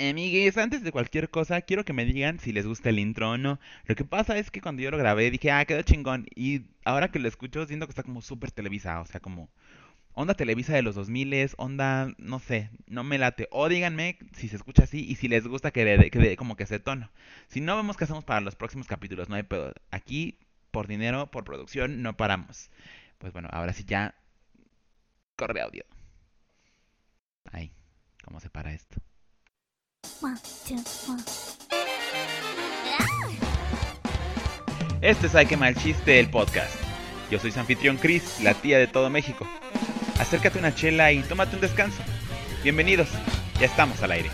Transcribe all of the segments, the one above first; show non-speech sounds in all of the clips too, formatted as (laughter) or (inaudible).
Amigues, antes de cualquier cosa, quiero que me digan si les gusta el intro o no. Lo que pasa es que cuando yo lo grabé dije, ah, quedó chingón. Y ahora que lo escucho, siento que está como súper televisa. O sea, como onda televisa de los 2000, onda, no sé, no me late. O díganme si se escucha así y si les gusta que dé que como que ese tono. Si no, vemos qué hacemos para los próximos capítulos. No hay pedo. Aquí, por dinero, por producción, no paramos. Pues bueno, ahora sí ya. Corre audio. Ay, ¿cómo se para esto? Este es Ay que chiste, el podcast. Yo soy su anfitrión Chris, la tía de todo México. Acércate una chela y tómate un descanso. Bienvenidos, ya estamos al aire.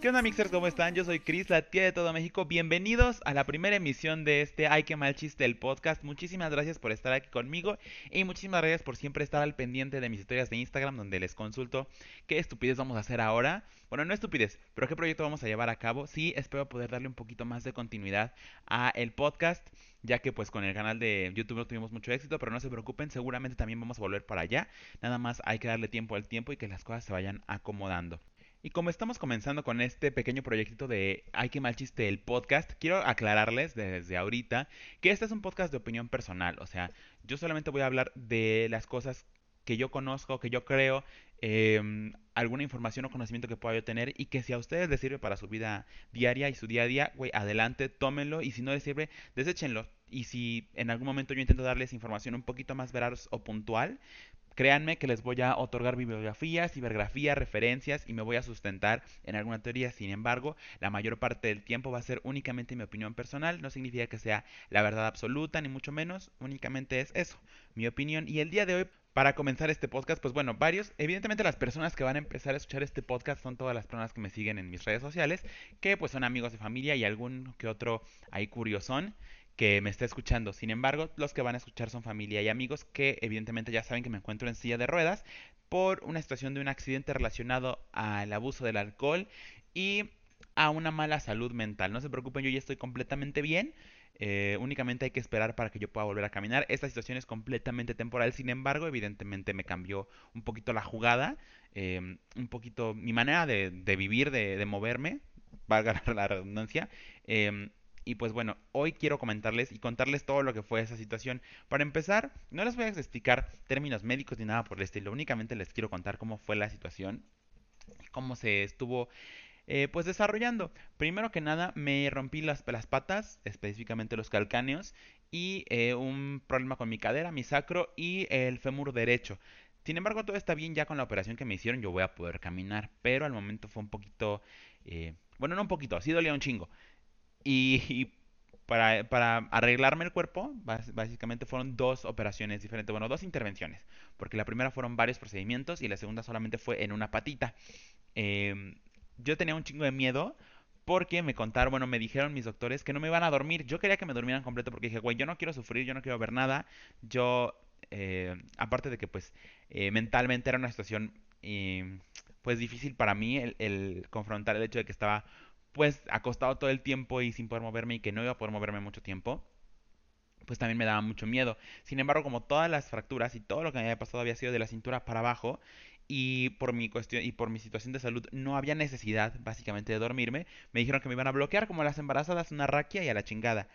¿Qué onda mixers? ¿Cómo están? Yo soy Chris, la tía de todo México. Bienvenidos a la primera emisión de este Ay que mal chiste el podcast. Muchísimas gracias por estar aquí conmigo y muchísimas gracias por siempre estar al pendiente de mis historias de Instagram donde les consulto qué estupidez vamos a hacer ahora. Bueno, no estupidez, pero qué proyecto vamos a llevar a cabo. Sí, espero poder darle un poquito más de continuidad a el podcast ya que pues con el canal de YouTube no tuvimos mucho éxito, pero no se preocupen, seguramente también vamos a volver para allá. Nada más hay que darle tiempo al tiempo y que las cosas se vayan acomodando. Y como estamos comenzando con este pequeño proyectito de Ay, qué mal chiste el podcast, quiero aclararles desde ahorita que este es un podcast de opinión personal. O sea, yo solamente voy a hablar de las cosas que yo conozco, que yo creo, em, alguna información o conocimiento que pueda yo tener y que si a ustedes les sirve para su vida diaria y su día a día, güey, adelante, tómenlo y si no les sirve, deséchenlo. Y si en algún momento yo intento darles información un poquito más veraz o puntual, Créanme que les voy a otorgar bibliografías, cibergrafías, referencias y me voy a sustentar en alguna teoría. Sin embargo, la mayor parte del tiempo va a ser únicamente mi opinión personal. No significa que sea la verdad absoluta, ni mucho menos. Únicamente es eso, mi opinión. Y el día de hoy para comenzar este podcast, pues bueno, varios, evidentemente las personas que van a empezar a escuchar este podcast son todas las personas que me siguen en mis redes sociales, que pues son amigos de familia y algún que otro ahí curiosón que me está escuchando. Sin embargo, los que van a escuchar son familia y amigos que evidentemente ya saben que me encuentro en silla de ruedas por una situación de un accidente relacionado al abuso del alcohol y a una mala salud mental. No se preocupen, yo ya estoy completamente bien. Eh, únicamente hay que esperar para que yo pueda volver a caminar. Esta situación es completamente temporal, sin embargo, evidentemente me cambió un poquito la jugada, em, un poquito mi manera de, vivir, de, de, moverme, valga la (laughs) redundancia. Eh, y pues bueno, hoy quiero comentarles y contarles todo lo que fue esa situación. Para empezar, no les voy a explicar términos médicos ni nada por el estilo, únicamente les quiero contar cómo fue la situación, cómo se estuvo eh, pues desarrollando. Primero que nada, me rompí las, las patas, específicamente los calcáneos, y eh, un problema con mi cadera, mi sacro y el fémur derecho. Sin embargo, todo está bien ya con la operación que me hicieron, yo voy a poder caminar, pero al momento fue un poquito, eh, bueno, no un poquito, así dolía un chingo. Y, para, arreglarme el cuerpo, básicamente fueron dos operaciones diferentes, bueno, dos intervenciones, porque la primera fueron varios procedimientos y la segunda solamente fue en una patita. Em, yo tenía un chingo de miedo porque me contaron, bueno, me dijeron mis doctores que no me iban a dormir. Yo quería que me durmieran completo porque dije, güey, yo no quiero sufrir, yo no quiero ver nada. Yo, eh, aparte de que pues eh, mentalmente era una situación em, pues difícil para mí el confrontar el hecho de que estaba pues acostado todo el tiempo y sin poder moverme y que no iba a poder moverme mucho tiempo, pues también me daba mucho miedo. Sin embargo, como todas las fracturas y todo lo que me había pasado había sido de la cintura para abajo y por mi cuestión y por mi situación de salud no había necesidad básicamente de dormirme, me dijeron que me iban a bloquear como las embarazadas una raquia y a la chingada.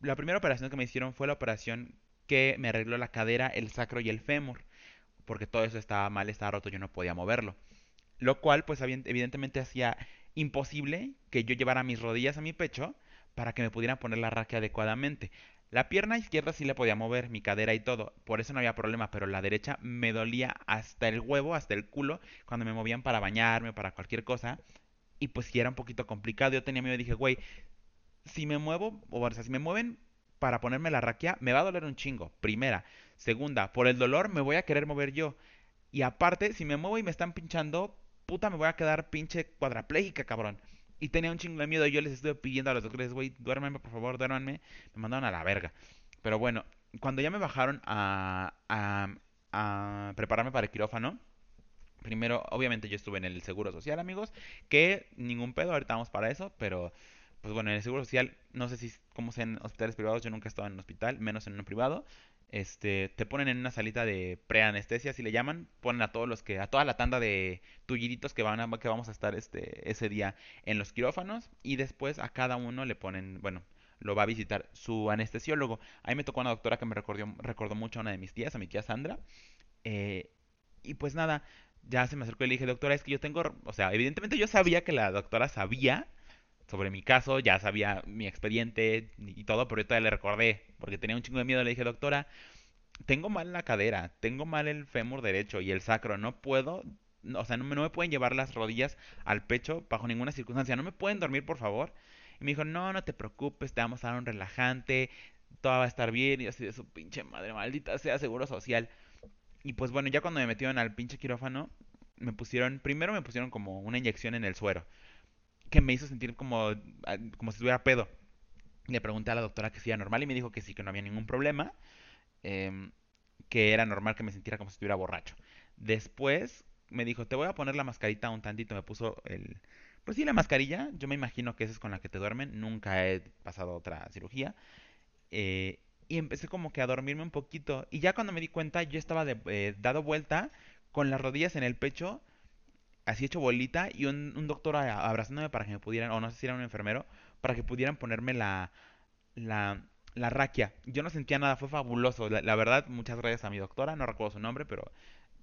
La primera operación que me hicieron fue la operación que me arregló la cadera, el sacro y el fémur, porque todo eso estaba mal, estaba roto, yo no podía moverlo. Lo cual pues evidentemente hacía imposible que yo llevara mis rodillas a mi pecho para que me pudieran poner la raquia adecuadamente. La pierna izquierda sí la podía mover, mi cadera y todo, por eso no había problema, pero la derecha me dolía hasta el huevo, hasta el culo, cuando me movían para bañarme, para cualquier cosa, y pues sí era un poquito complicado, yo tenía miedo dije, güey, si me muevo, o sea, si me mueven para ponerme la raquia, me va a doler un chingo, primera. Segunda, por el dolor me voy a querer mover yo. Y aparte, si me muevo y me están pinchando, puta, me voy a quedar pinche cuadraplégica, cabrón. Y tenía un chingo de miedo. Yo les estuve pidiendo a los doctores, güey, duérmenme, por favor, duérmenme. Me mandaron a la verga. Pero bueno, cuando ya me bajaron a, a, a prepararme para el quirófano, primero, obviamente yo estuve en el Seguro Social, amigos, que ningún pedo, ahorita vamos para eso, pero pues bueno, en el Seguro Social, no sé si como sean hospitales privados, yo nunca he estado en un hospital, menos en uno privado. Este, te ponen en una salita de preanestesia, si le llaman, ponen a todos los que, a toda la tanda de tulliditos que van a, que vamos a estar este, ese día en los quirófanos, y después a cada uno le ponen, bueno, lo va a visitar su anestesiólogo. Ahí me tocó una doctora que me recordó, recordó mucho a una de mis tías, a mi tía Sandra. Eh, y pues nada, ya se me acercó y le dije, doctora, es que yo tengo, o sea, evidentemente yo sabía que la doctora sabía sobre mi caso, ya sabía mi expediente y todo, pero yo todavía le recordé, porque tenía un chingo de miedo, le dije, doctora, tengo mal la cadera, tengo mal el fémur derecho y el sacro, no puedo, o sea, no no me pueden llevar las rodillas al pecho bajo ninguna circunstancia, no me pueden dormir, por favor. Y me dijo, no, no te preocupes, te vamos a dar un relajante, todo va a estar bien, y así de su pinche madre, maldita sea seguro social. Y pues bueno, ya cuando me metieron al pinche quirófano, me pusieron, primero me pusieron como una inyección en el suero, que me hizo sentir como, ah, como si estuviera pedo. Le pregunté a la doctora que si era normal y me dijo que sí, que no había ningún problema, em, que era normal que me sintiera como si estuviera borracho. Después me dijo, te voy a poner la mascarita un tantito, me puso el... Pues sí, la mascarilla, yo me imagino que esa es con la que te duermen, nunca he pasado otra cirugía. Eh, y empecé como que a dormirme un poquito. Y ya cuando me di cuenta, yo estaba eh, dado vuelta con las rodillas en el pecho, así hecho bolita, y un, un doctor abrazándome para que me pudieran, o no sé si era un enfermero, para que pudieran ponerme la, la, la raquia. Yo no sentía nada, fue fabuloso. La, la, verdad, muchas gracias a mi doctora, no recuerdo su nombre, pero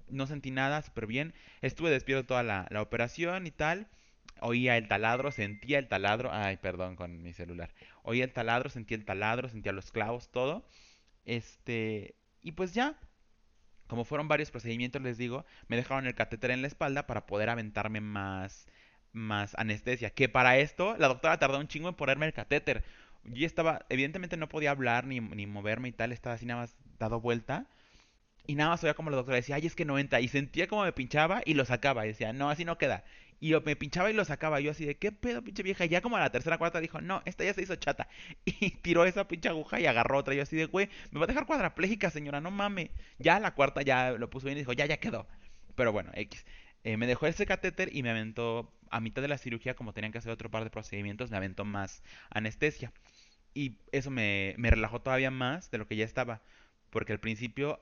no sentí nada, súper bien. Estuve despierto toda la, la operación y tal oía el taladro, sentía el taladro, ay, perdón con mi celular, oía el taladro, sentía el taladro, sentía los clavos, todo, este, y pues ya, como fueron varios procedimientos, les digo, me dejaron el catéter en la espalda para poder aventarme más, más anestesia, que para esto la doctora tardó un chingo en ponerme el catéter, yo estaba, evidentemente no podía hablar ni, ni moverme y tal, estaba así nada más dado vuelta, y nada más oía como la doctora decía, ay, es que no entra. Y sentía como me pinchaba y lo sacaba. Y decía, no, así no queda. Y me pinchaba y lo sacaba. Yo así de, ¿qué pedo, pinche vieja? Y ya como a la tercera cuarta dijo, no, esta ya se hizo chata. (laughs) Y tiró esa pinche aguja y agarró otra. Yo así de, güey, me va a dejar cuadraplégica, señora, no mames. Ya la cuarta ya lo puso bien y dijo, ya, ya quedó. Pero bueno, X. Eh, me dejó ese catéter y me aventó, a mitad de la cirugía, como tenían que hacer otro par de procedimientos, me aventó más anestesia. Y eso me, me relajó todavía más de lo que ya estaba. Porque al principio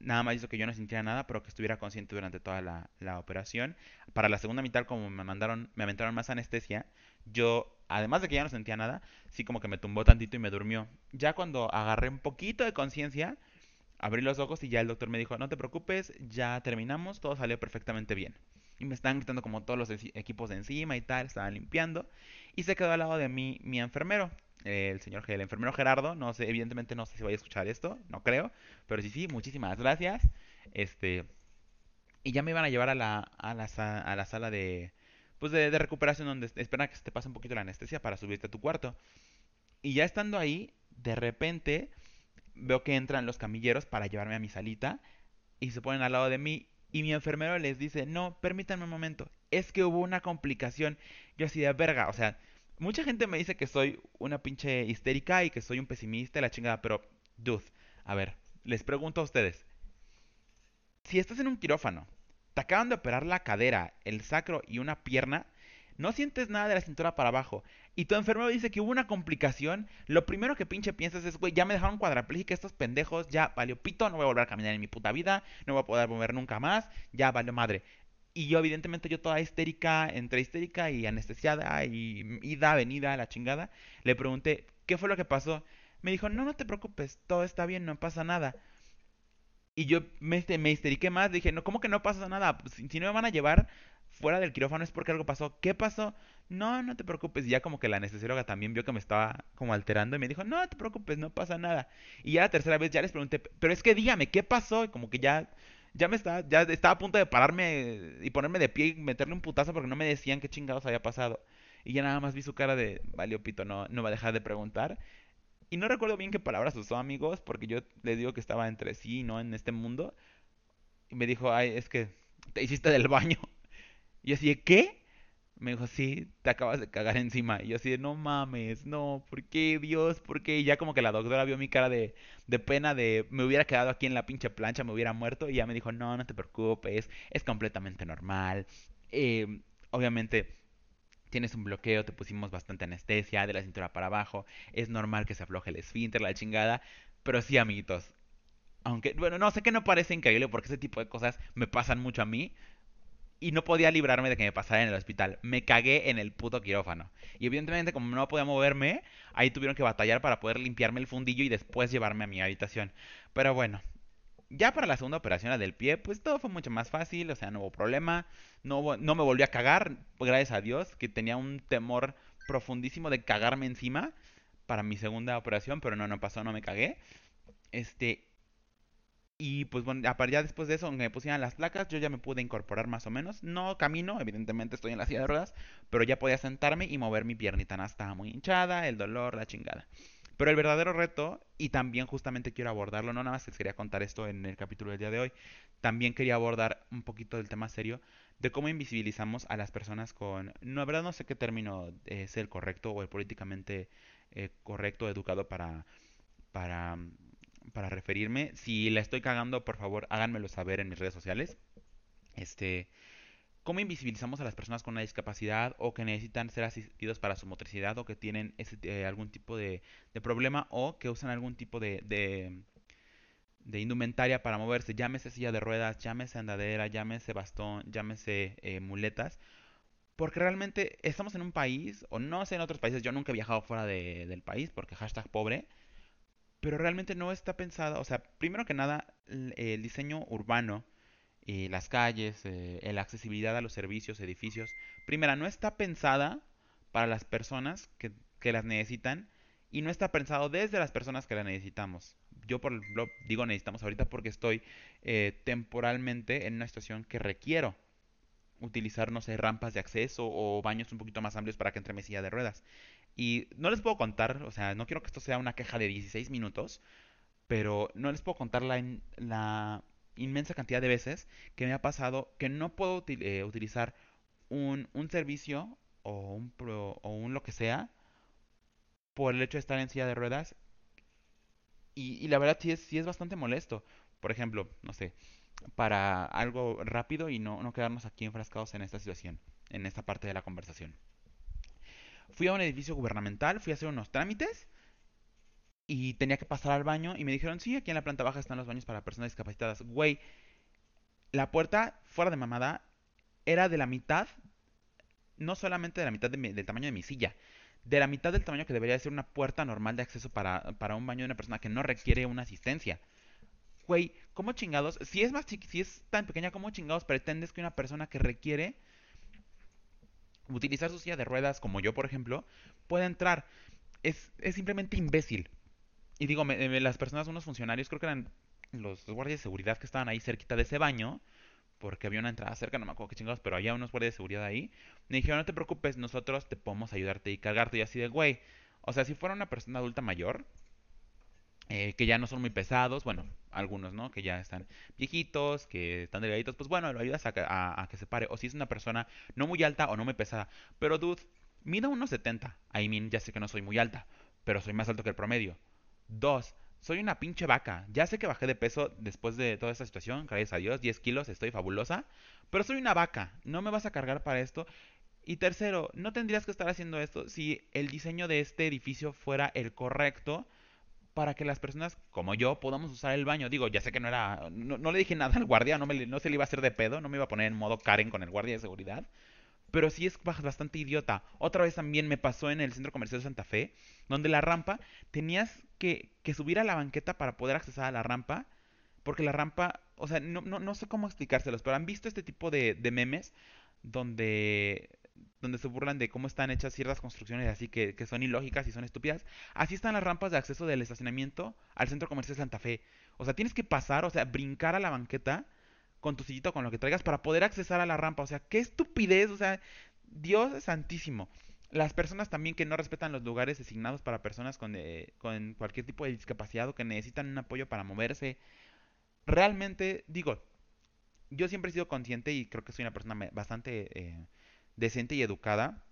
nada más hizo que yo no sintiera nada, pero que estuviera consciente durante toda la, la, operación. Para la segunda mitad, como me mandaron, me aventaron más anestesia, yo, además de que ya no sentía nada, sí como que me tumbó tantito y me durmió. Ya cuando agarré un poquito de conciencia, abrí los ojos y ya el doctor me dijo, no te preocupes, ya terminamos, todo salió perfectamente bien. Y me estaban quitando como todos los equipos de encima y tal, estaban limpiando. Y se quedó al lado de mí mi enfermero, el señor el enfermero Gerardo, no sé, evidentemente no sé si vaya a escuchar esto, no creo, pero sí, sí, muchísimas gracias. Este, y ya me iban a llevar a la, a la, a la sala de, pues de, de, recuperación donde esperan que se te pase un poquito la anestesia para subirte a tu cuarto. Y ya estando ahí, de repente veo que entran los camilleros para llevarme a mi salita y se ponen al lado de mí y mi enfermero les dice, no, permítanme un momento, es que hubo una complicación. Yo así de verga, o sea, Mucha gente me dice que soy una pinche histérica y que soy un pesimista y la chingada, pero, dude, a ver, les pregunto a ustedes. Si estás en un quirófano, te acaban de operar la cadera, el sacro y una pierna, no sientes nada de la cintura para abajo, y tu enfermero dice que hubo una complicación, lo primero que pinche piensas es, güey, ya me dejaron cuadraplégica estos pendejos, ya valió pito, no voy a volver a caminar en mi puta vida, no voy a poder mover nunca más, ya valió madre. Y yo, evidentemente, yo toda histérica, entre histérica y anestesiada y ida, venida, la chingada, le pregunté, ¿qué fue lo que pasó? Me dijo, no, no te preocupes, todo está bien, no pasa nada. Y yo me, me histeriqué más, dije, no, ¿cómo que no pasa nada? Pues, si, si no me van a llevar fuera del quirófano es porque algo pasó. ¿Qué pasó? No, no te preocupes. Y ya como que la anestesióloga también vio que me estaba como alterando y me dijo, no te preocupes, no pasa nada. Y ya la tercera vez ya les pregunté, pero es que dígame, ¿qué pasó? Y como que ya ya me estaba, ya estaba a punto de pararme y ponerme de pie y meterle un putazo porque no me decían qué chingados había pasado. Y ya nada más vi su cara de, valió pito, no, no va a dejar de preguntar. Y no recuerdo bien qué palabras usó, amigos, porque yo le digo que estaba entre sí, ¿no? En este mundo. Y me dijo, ay, es que te hiciste del baño. (laughs) Y yo así, ¿qué? Me dijo, sí, te acabas de cagar encima. Y yo así de, no mames, no, ¿por qué, Dios? ¿Por qué? Y ya como que la doctora vio mi cara de, de pena de, me hubiera quedado aquí en la pinche plancha, me hubiera muerto. Y ya me dijo, no, no te preocupes, es completamente normal. Eh, obviamente tienes un bloqueo, te pusimos bastante anestesia de la cintura para abajo, es normal que se afloje el esfínter, la chingada. Pero sí, amiguitos, Aunque, bueno, no sé que no parece increíble porque ese tipo de cosas me pasan mucho a mí. Y no podía librarme de que me pasara en el hospital. Me cagué en el puto quirófano. Y evidentemente, como no podía moverme, ahí tuvieron que batallar para poder limpiarme el fundillo y después llevarme a mi habitación. Pero bueno, ya para la segunda operación, la del pie, pues todo fue mucho más fácil, o sea, no hubo problema, no, no me volví a cagar, gracias a Dios, que tenía un temor profundísimo de cagarme encima para mi segunda operación, pero no, no pasó, no me cagué. Este, y pues bueno, ya después de eso, aunque me pusieran las placas, yo ya me pude incorporar más o menos. No camino, evidentemente estoy en la silla de ruedas, pero ya podía sentarme y mover mi piernita. No estaba muy hinchada, el dolor, la chingada. Pero el verdadero reto, y también justamente quiero abordarlo, no nada más les quería contar esto en el capítulo del día de hoy, también quería abordar un poquito del tema serio de cómo invisibilizamos a las personas con... No, verdad no sé qué término es el correcto o el políticamente eh, correcto, educado para, para, para referirme. Si la estoy cagando, por favor, háganmelo saber en mis redes sociales. Este, cómo invisibilizamos a las personas con una discapacidad o que necesitan ser asistidos para su motricidad o que tienen ese, eh, algún tipo de, problema o que usan algún tipo de, de, indumentaria para moverse, llámese silla de ruedas, llámese andadera, llámese bastón, llámese eh, muletas. Porque realmente estamos en un país, o no sé en otros países, yo nunca he viajado fuera del país porque hashtag pobre, pero realmente no está pensada, o sea, primero que nada, el diseño urbano y las calles, eh, la accesibilidad a los servicios, edificios. Primera, no está pensada para las personas que, que las necesitan y no está pensado desde las personas que la necesitamos. Yo por lo digo necesitamos ahorita porque estoy eh, temporalmente en una situación que requiero utilizar, no sé, rampas de acceso o baños un poquito más amplios para que entre mi silla de ruedas. Y no les puedo contar, o sea, no quiero que esto sea una queja de 16 minutos, pero no les puedo contar la, la inmensa cantidad de veces que me ha pasado que no puedo eh, utilizar un, un, servicio o un, o un lo que sea por el hecho de estar en silla de ruedas. Y, y la verdad sí es, sí es bastante molesto. Por ejemplo, no sé, para algo rápido y no quedarnos aquí enfrascados en esta situación, en esta parte de la conversación. Fui a un edificio gubernamental, fui a hacer unos trámites y tenía que pasar al baño y me dijeron, sí, aquí en la planta baja están los baños para personas discapacitadas. Güey, la puerta, fuera de mamada, era de la mitad, no solamente de la mitad del tamaño de mi silla, de la mitad del tamaño que debería ser una puerta normal de acceso para, para un baño de una persona que no requiere una asistencia. Güey, ¿cómo chingados? Si es más si es tan pequeña, ¿cómo chingados pretendes que una persona que requiere utilizar su silla de ruedas, como yo por ejemplo, pueda entrar? Es, es simplemente imbécil. Y digo, las personas, unos funcionarios, creo que eran los, guardias de seguridad que estaban ahí cerquita de ese baño, porque había una entrada cerca, no me acuerdo qué chingados, pero había unos guardias de seguridad ahí. Me dijeron, no te preocupes, nosotros te podemos ayudarte y cargarte. Y así de, güey, o sea, si fuera una persona adulta mayor, eh, que ya no son muy pesados, bueno, algunos, ¿no? Que ya están viejitos, que están delgaditos, pues bueno, lo ayudas a, que se pare. O si es una persona no muy alta o no muy pesada. Pero, dude, mida unos 70. I ya sé que no soy muy alta, pero soy más alto que el promedio. Dos, soy una pinche vaca. Ya sé que bajé de peso después de toda esta situación, gracias a Dios, 10 kilos, estoy fabulosa. Pero soy una vaca, no me vas a cargar para esto. Y tercero, no tendrías que estar haciendo esto si el diseño de este edificio fuera el correcto para que las personas como yo podamos usar el baño. Digo, ya sé que no era. No, le dije nada al guardia, no, me, no se le iba a hacer de pedo, no me iba a poner en modo Karen con el guardia de seguridad pero sí es bastante idiota. Otra vez también me pasó en el centro comercial de Santa Fe, donde la rampa tenías que, que subir a la banqueta para poder accesar a la rampa, porque la rampa, o sea, no, no, no sé cómo explicárselos, pero han visto este tipo de, de memes donde donde se burlan de cómo están hechas ciertas construcciones así que, que, son ilógicas y son estúpidas. Así están las rampas de acceso del estacionamiento al centro comercial de Santa Fe. O sea, tienes que pasar, o sea, brincar a la banqueta con tu sillito, con lo que traigas, para poder accesar a la rampa. O sea, qué estupidez, o sea, Dios santísimo. Las personas también que no respetan los lugares designados para personas con, eh, con cualquier tipo de discapacidad que necesitan un apoyo para moverse. Realmente, digo, yo siempre he sido consciente y creo que soy una persona bastante eh, decente y educada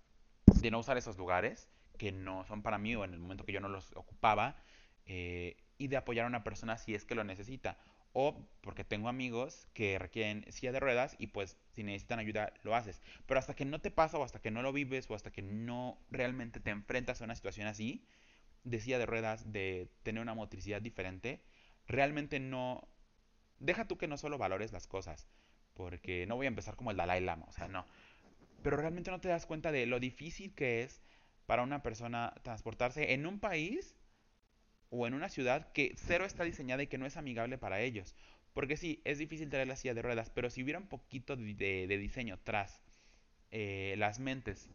de no usar esos lugares que no son para mí o en el momento que yo no los ocupaba eh, y de apoyar a una persona si es que lo necesita o porque tengo amigos que requieren silla de ruedas y pues si necesitan ayuda lo haces. Pero hasta que no te pasa o hasta que no lo vives o hasta que no realmente te enfrentas a una situación así, de silla de ruedas, de tener una motricidad diferente, realmente no... Deja tú que no solo valores las cosas, porque no voy a empezar como el Dalai Lama, o sea, no. Pero realmente no te das cuenta de lo difícil que es para una persona transportarse en un país o en una ciudad que cero está diseñada y que no es amigable para ellos. Porque sí, es difícil traer la silla de ruedas, pero si hubiera un poquito de, diseño tras eh, las mentes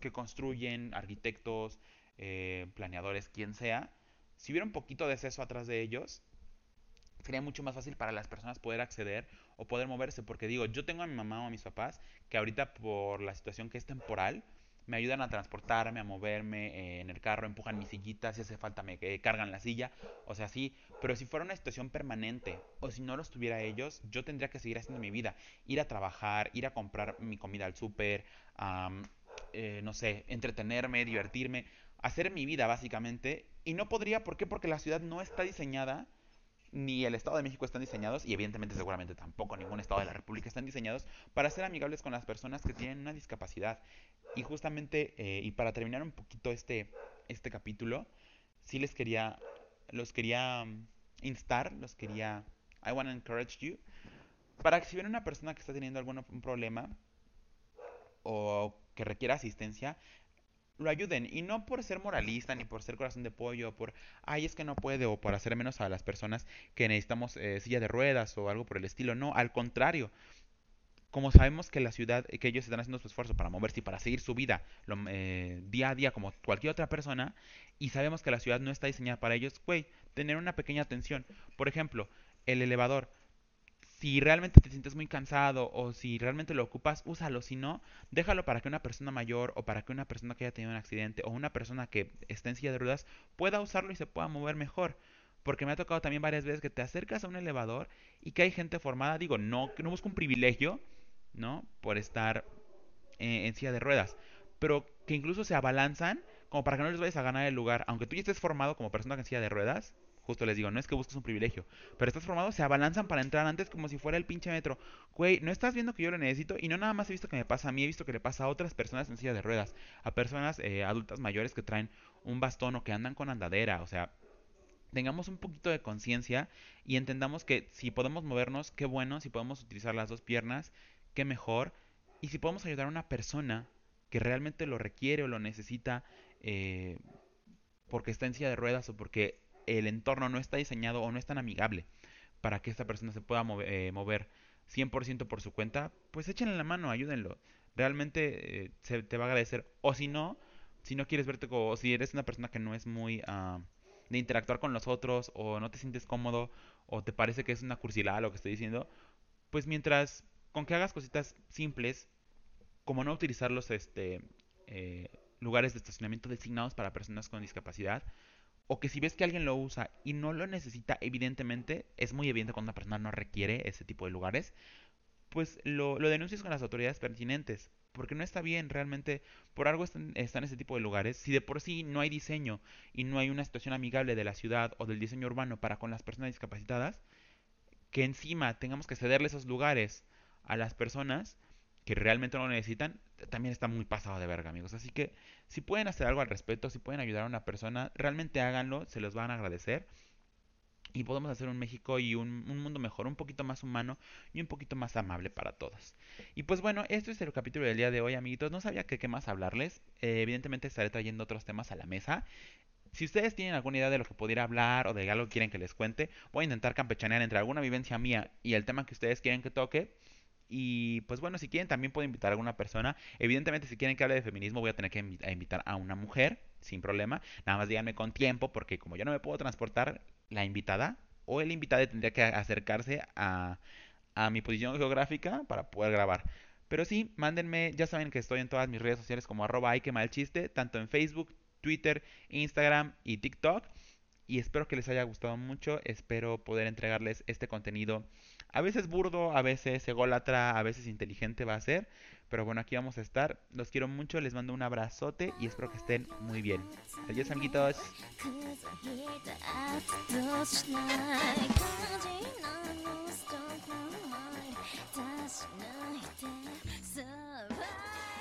que construyen, arquitectos, eh, planeadores, quien sea, si hubiera un poquito de eso atrás de ellos, sería mucho más fácil para las personas poder acceder o poder moverse. Porque digo, yo tengo a mi mamá o a mis papás que ahorita por la situación que es temporal, me ayudan a transportarme, a moverme eh, en el carro, empujan mi sillita, si hace falta me eh, cargan la silla, o sea, sí, pero si fuera una situación permanente o si no los tuviera ellos, yo tendría que seguir haciendo mi vida, ir a trabajar, ir a comprar mi comida al súper, eh, no sé, entretenerme, divertirme, hacer mi vida básicamente, y no podría, ¿por qué? Porque la ciudad no está diseñada ni el Estado de México están diseñados, y evidentemente seguramente tampoco ningún Estado de la República están diseñados para ser amigables con las personas que tienen una discapacidad. Y justamente, eh, y para terminar un poquito este, este capítulo, sí les quería, los quería mm, instar, los quería, I want to encourage you, para que si ven una persona que está teniendo algún problema o que requiera asistencia, lo ayuden. Y no por ser moralista, ni por ser corazón de pollo, o por, ay, es que no puede, o por hacer menos a las personas que necesitamos eh, silla de ruedas o algo por el estilo. No, al contrario. Como sabemos que la ciudad, que ellos están haciendo su esfuerzo para moverse y para seguir su vida eh, día a día como cualquier otra persona, y sabemos que la ciudad no está diseñada para ellos, güey, tener una pequeña atención. Por ejemplo, el elevador si realmente te sientes muy cansado o si realmente lo ocupas, úsalo. Si no, déjalo para que una persona mayor o para que una persona que haya tenido un accidente o una persona que esté en silla de ruedas pueda usarlo y se pueda mover mejor. Porque me ha tocado también varias veces que te acercas a un elevador y que hay gente formada, digo, no, no busco un privilegio, ¿no? Por estar en, en silla de ruedas. Pero que incluso se abalanzan como para que no les vayas a ganar el lugar. Aunque tú ya estés formado como persona en silla de ruedas, Justo les digo, no es que busques un privilegio, pero estás formado, se abalanzan para entrar antes como si fuera el pinche metro. Güey, no estás viendo que yo lo necesito y no nada más he visto que me pasa a mí, he visto que le pasa a otras personas en silla de ruedas, a personas eh, adultas mayores que traen un bastón o que andan con andadera, o sea, tengamos un poquito de conciencia y entendamos que si podemos movernos, qué bueno, si podemos utilizar las dos piernas, qué mejor, y si podemos ayudar a una persona que realmente lo requiere o lo necesita eh, porque está en silla de ruedas o porque el entorno no está diseñado o no es tan amigable para que esta persona se pueda eh, mover, 100% por su cuenta, pues échenle la mano, ayúdenlo. Realmente eh, se te va a agradecer. O si no, si no quieres verte o si eres una persona que no es muy uh, de interactuar con los otros, o no te sientes cómodo, o te parece que es una cursilada lo que estoy diciendo, pues mientras con que hagas cositas simples, como no utilizar los este, eh, lugares de estacionamiento designados para personas con discapacidad, o que si ves que alguien lo usa y no lo necesita, evidentemente, es muy evidente cuando una persona no requiere ese tipo de lugares, pues lo, denuncias con las autoridades pertinentes. Porque no está bien, realmente, por algo están, están ese tipo de lugares. Si de por sí no hay diseño y no hay una situación amigable de la ciudad o del diseño urbano para con las personas discapacitadas, que encima tengamos que cederle esos lugares a las personas, que realmente no lo necesitan, también está muy pasado de verga, amigos. Así que si pueden hacer algo al respecto, si pueden ayudar a una persona, realmente háganlo, se los van a agradecer. Y podemos hacer un México y un, mundo mejor, un poquito más humano y un poquito más amable para todos. Y pues bueno, esto es el capítulo del día de hoy, amiguitos. No sabía qué más hablarles. Eh, evidentemente estaré trayendo otros temas a la mesa. Si ustedes tienen alguna idea de lo que pudiera hablar o de algo que quieren que les cuente, voy a intentar campechanear entre alguna vivencia mía y el tema que ustedes quieren que toque y pues bueno, si quieren también puedo invitar a alguna persona. Evidentemente si quieren que hable de feminismo voy a tener que invitar a una mujer, sin problema. Nada más díganme con tiempo porque como yo no me puedo transportar, la invitada o el invitado tendría que acercarse a, a mi posición geográfica para poder grabar. Pero sí, mándenme, ya saben que estoy en todas mis redes sociales como arroba hay que chiste, tanto en Facebook, Twitter, Instagram y TikTok. Y espero que les haya gustado mucho, espero poder entregarles este contenido a veces burdo, a veces ególatra, a veces inteligente va a ser. Pero bueno, aquí vamos a estar. Los quiero mucho, les mando un abrazote y espero que estén muy bien. Adiós, amiguitos.